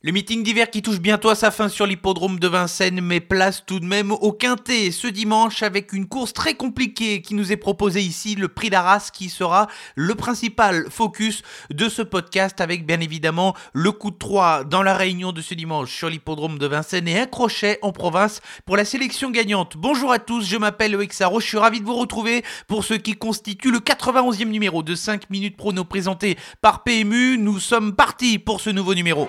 Le meeting d'hiver qui touche bientôt à sa fin sur l'hippodrome de Vincennes, mais place tout de même au quintet ce dimanche avec une course très compliquée qui nous est proposée ici, le prix d'Arras qui sera le principal focus de ce podcast avec bien évidemment le coup de 3 dans la réunion de ce dimanche sur l'hippodrome de Vincennes et un crochet en province pour la sélection gagnante. Bonjour à tous, je m'appelle Loïc je suis ravi de vous retrouver pour ce qui constitue le 91e numéro de 5 minutes prono présenté par PMU. Nous sommes partis pour ce nouveau numéro.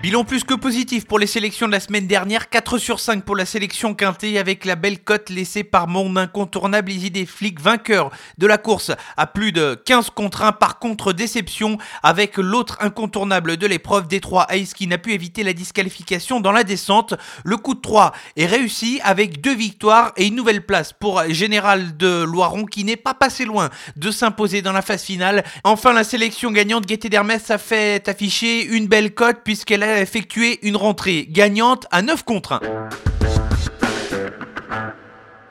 Bilan plus que positif pour les sélections de la semaine dernière, 4 sur 5 pour la sélection quintée avec la belle cote laissée par mon incontournable Easy des flics vainqueur de la course à plus de 15 contre 1 par contre déception avec l'autre incontournable de l'épreuve Détroit Ace qui n'a pu éviter la disqualification dans la descente. Le coup de 3 est réussi avec deux victoires et une nouvelle place pour Général de Loiron qui n'est pas passé loin de s'imposer dans la phase finale. Enfin la sélection gagnante Gaieté d'Hermès a fait afficher une belle cote puisqu'elle a effectué une rentrée gagnante à 9 contre 1.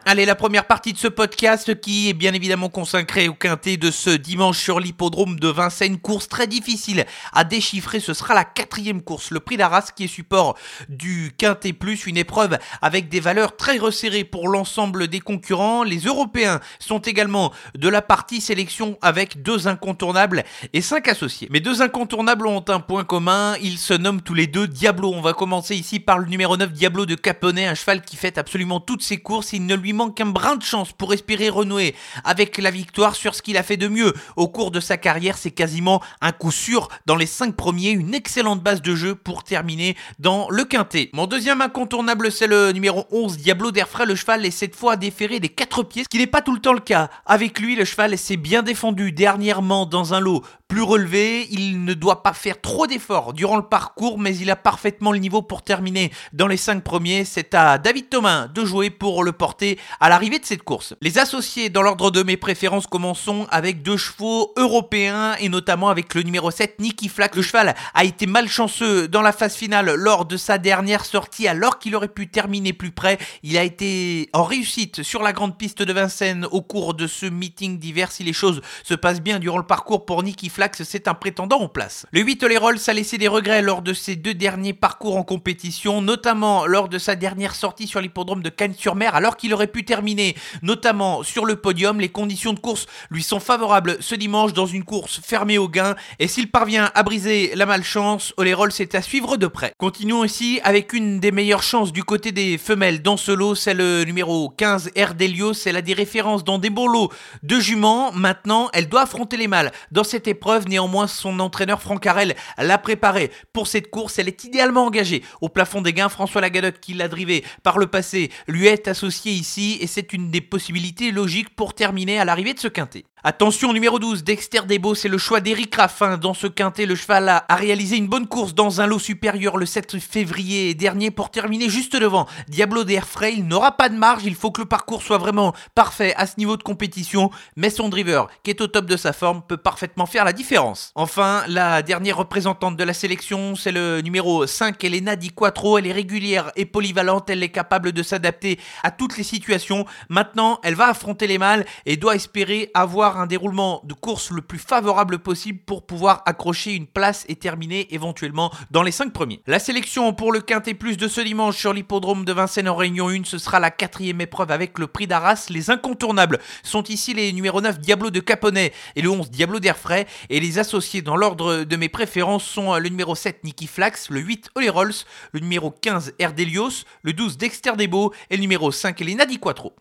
Allez, la première partie de ce podcast qui est bien évidemment consacrée au quintet de ce dimanche sur l'hippodrome de Vincennes. Course très difficile à déchiffrer. Ce sera la quatrième course. Le prix d'Arras qui est support du quintet plus. Une épreuve avec des valeurs très resserrées pour l'ensemble des concurrents. Les Européens sont également de la partie sélection avec deux incontournables et cinq associés. Mais deux incontournables ont un point commun. Ils se nomment tous les deux Diablo. On va commencer ici par le numéro 9 Diablo de Caponnet, un cheval qui fait absolument toutes ses courses. Il ne lui manque un brin de chance pour espérer renouer avec la victoire sur ce qu'il a fait de mieux au cours de sa carrière. C'est quasiment un coup sûr dans les 5 premiers, une excellente base de jeu pour terminer dans le quintet. Mon deuxième incontournable, c'est le numéro 11, Diablo d'Airfray. Le cheval est cette fois déféré des 4 pieds, ce qui n'est pas tout le temps le cas. Avec lui, le cheval s'est bien défendu dernièrement dans un lot plus relevé. Il ne doit pas faire trop d'efforts durant le parcours, mais il a parfaitement le niveau pour terminer dans les 5 premiers. C'est à David Thomas de jouer pour le porter à l'arrivée de cette course. Les associés dans l'ordre de mes préférences, commençons avec deux chevaux européens et notamment avec le numéro 7, Nicky Flack. Le cheval a été malchanceux dans la phase finale lors de sa dernière sortie alors qu'il aurait pu terminer plus près. Il a été en réussite sur la grande piste de Vincennes au cours de ce meeting d'hiver. Si les choses se passent bien durant le parcours pour Nicky Flax, c'est un prétendant en place. Le 8 Rolls a laissé des regrets lors de ses deux derniers parcours en compétition, notamment lors de sa dernière sortie sur l'hippodrome de Cannes-sur-Mer alors qu'il aurait pu terminer notamment sur le podium. Les conditions de course lui sont favorables ce dimanche dans une course fermée au gain. Et s'il parvient à briser la malchance, Olerol c'est à suivre de près. Continuons ici avec une des meilleures chances du côté des femelles dans ce lot, c'est le numéro 15 Erdelios. Elle a des références dans des bons lots de juments. Maintenant, elle doit affronter les mâles dans cette épreuve. Néanmoins, son entraîneur Franck Harel l'a préparée pour cette course. Elle est idéalement engagée au plafond des gains. François Lagadoc, qui l'a drivé par le passé, lui est associé ici et c'est une des possibilités logiques pour terminer à l'arrivée de ce quintet. Attention, numéro 12, Dexter Debo, c'est le choix d'Eric Raffin. Dans ce quintet, le cheval a, réalisé une bonne course dans un lot supérieur le 7 février dernier pour terminer juste devant Diablo d'Airfray. Il n'aura pas de marge, il faut que le parcours soit vraiment parfait à ce niveau de compétition, mais son driver, qui est au top de sa forme, peut parfaitement faire la différence. Enfin, la dernière représentante de la sélection, c'est le numéro 5, Elena Di Quattro. Elle est régulière et polyvalente, elle est capable de s'adapter à toutes les situations. Maintenant, elle va affronter les mâles et doit espérer avoir un déroulement de course le plus favorable possible pour pouvoir accrocher une place et terminer éventuellement dans les 5 premiers. La sélection pour le Quintet Plus de ce dimanche sur l'hippodrome de Vincennes en Réunion 1, ce sera la quatrième épreuve avec le prix d'Arras. Les incontournables sont ici les numéros 9 Diablo de Caponnet et le 11 Diablo d'Airfray et les associés dans l'ordre de mes préférences sont le numéro 7 Nicky Flax, le 8 Ole Rolls, le numéro 15 Erdelios, le 12 Dexter Debo et le numéro 5 Elena Di Quattro.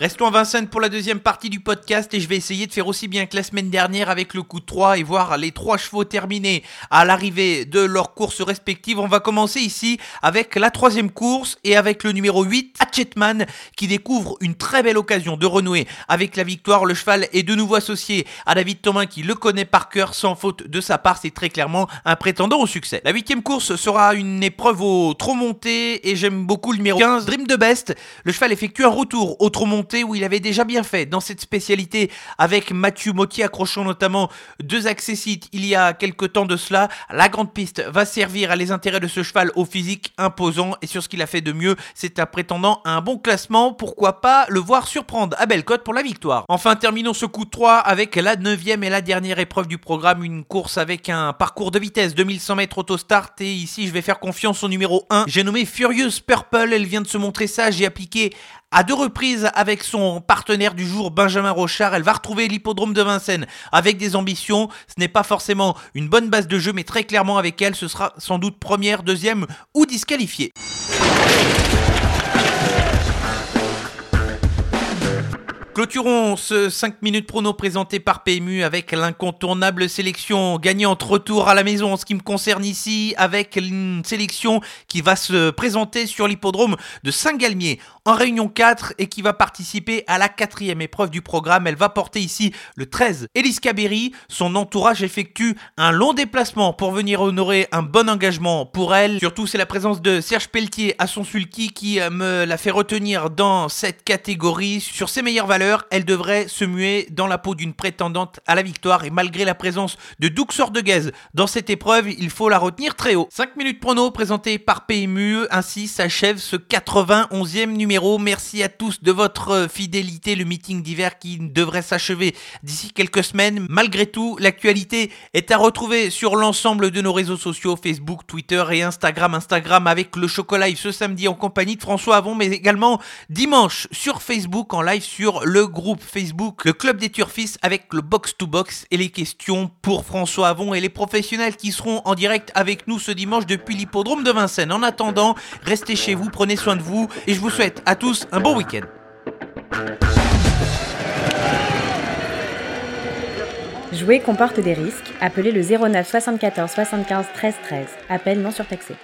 Restons à Vincennes pour la deuxième partie du podcast et je vais essayer de faire aussi bien que la semaine dernière avec le coup de 3 et voir les trois chevaux terminer à l'arrivée de leurs courses respectives. On va commencer ici avec la troisième course et avec le numéro 8, Hatchetman, qui découvre une très belle occasion de renouer avec la victoire. Le cheval est de nouveau associé à David Thomas qui le connaît par cœur sans faute de sa part. C'est très clairement un prétendant au succès. La huitième course sera une épreuve au trop monté et j'aime beaucoup le numéro 15, Dream de Best. Le cheval effectue un retour au trop monté où il avait déjà bien fait dans cette spécialité avec Mathieu Mottier accrochant notamment deux accessites il y a quelques temps de cela. La grande piste va servir à les intérêts de ce cheval au physique imposant et sur ce qu'il a fait de mieux, c'est un prétendant à un bon classement. Pourquoi pas le voir surprendre? À belle cote pour la victoire. Enfin, terminons ce coup de 3 avec la neuvième et la dernière épreuve du programme, une course avec un parcours de vitesse 2100 mètres auto-start et ici je vais faire confiance au numéro 1. J'ai nommé Furious Purple, elle vient de se montrer ça, j'ai appliqué à deux reprises avec son partenaire du jour Benjamin Rochard. Elle va retrouver l'hippodrome de Vincennes avec des ambitions. Ce n'est pas forcément une bonne base de jeu, mais très clairement avec elle, ce sera sans doute première, deuxième ou disqualifiée. Clôturons ce 5 minutes prono présenté par PMU avec l'incontournable sélection gagnante retour à la maison en ce qui me concerne ici avec une sélection qui va se présenter sur l'hippodrome de Saint-Galmier en réunion 4 et qui va participer à la quatrième épreuve du programme. Elle va porter ici le 13. Elise Caberi, son entourage effectue un long déplacement pour venir honorer un bon engagement pour elle. Surtout c'est la présence de Serge Pelletier à son sulky qui euh, me l'a fait retenir dans cette catégorie. Sur ses meilleures valeurs, elle devrait se muer dans la peau d'une prétendante à la victoire et malgré la présence de Doug Sordeguez dans cette épreuve, il faut la retenir très haut. 5 minutes prono présenté par PMU, ainsi s'achève ce 91e numéro Merci à tous de votre fidélité. Le meeting d'hiver qui devrait s'achever d'ici quelques semaines. Malgré tout, l'actualité est à retrouver sur l'ensemble de nos réseaux sociaux, Facebook, Twitter et Instagram. Instagram avec le Chocolat ce samedi en compagnie de François Avon, mais également dimanche sur Facebook en live sur le groupe Facebook, le Club des Turfistes avec le Box to Box et les questions pour François Avon et les professionnels qui seront en direct avec nous ce dimanche depuis l'hippodrome de Vincennes. En attendant, restez chez vous, prenez soin de vous et je vous souhaite à tous un bon week-end. Jouer comporte des risques. Appelez le 09 74 75 13 13. Appel non surtaxé.